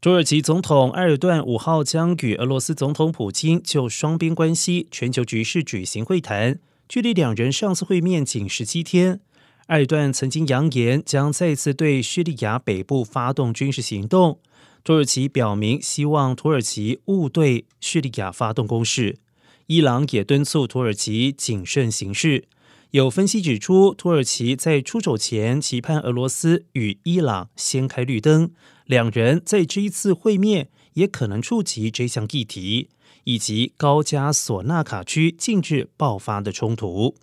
土耳其总统埃尔段五号将与俄罗斯总统普京就双边关系、全球局势举行会谈，距离两人上次会面仅十七天。埃尔段曾经扬言将再次对叙利亚北部发动军事行动。土耳其表明希望土耳其勿对叙利亚发动攻势。伊朗也敦促土耳其谨慎行事。有分析指出，土耳其在出手前期盼俄罗斯与伊朗先开绿灯，两人在这一次会面也可能触及这项议题，以及高加索纳卡区近日爆发的冲突。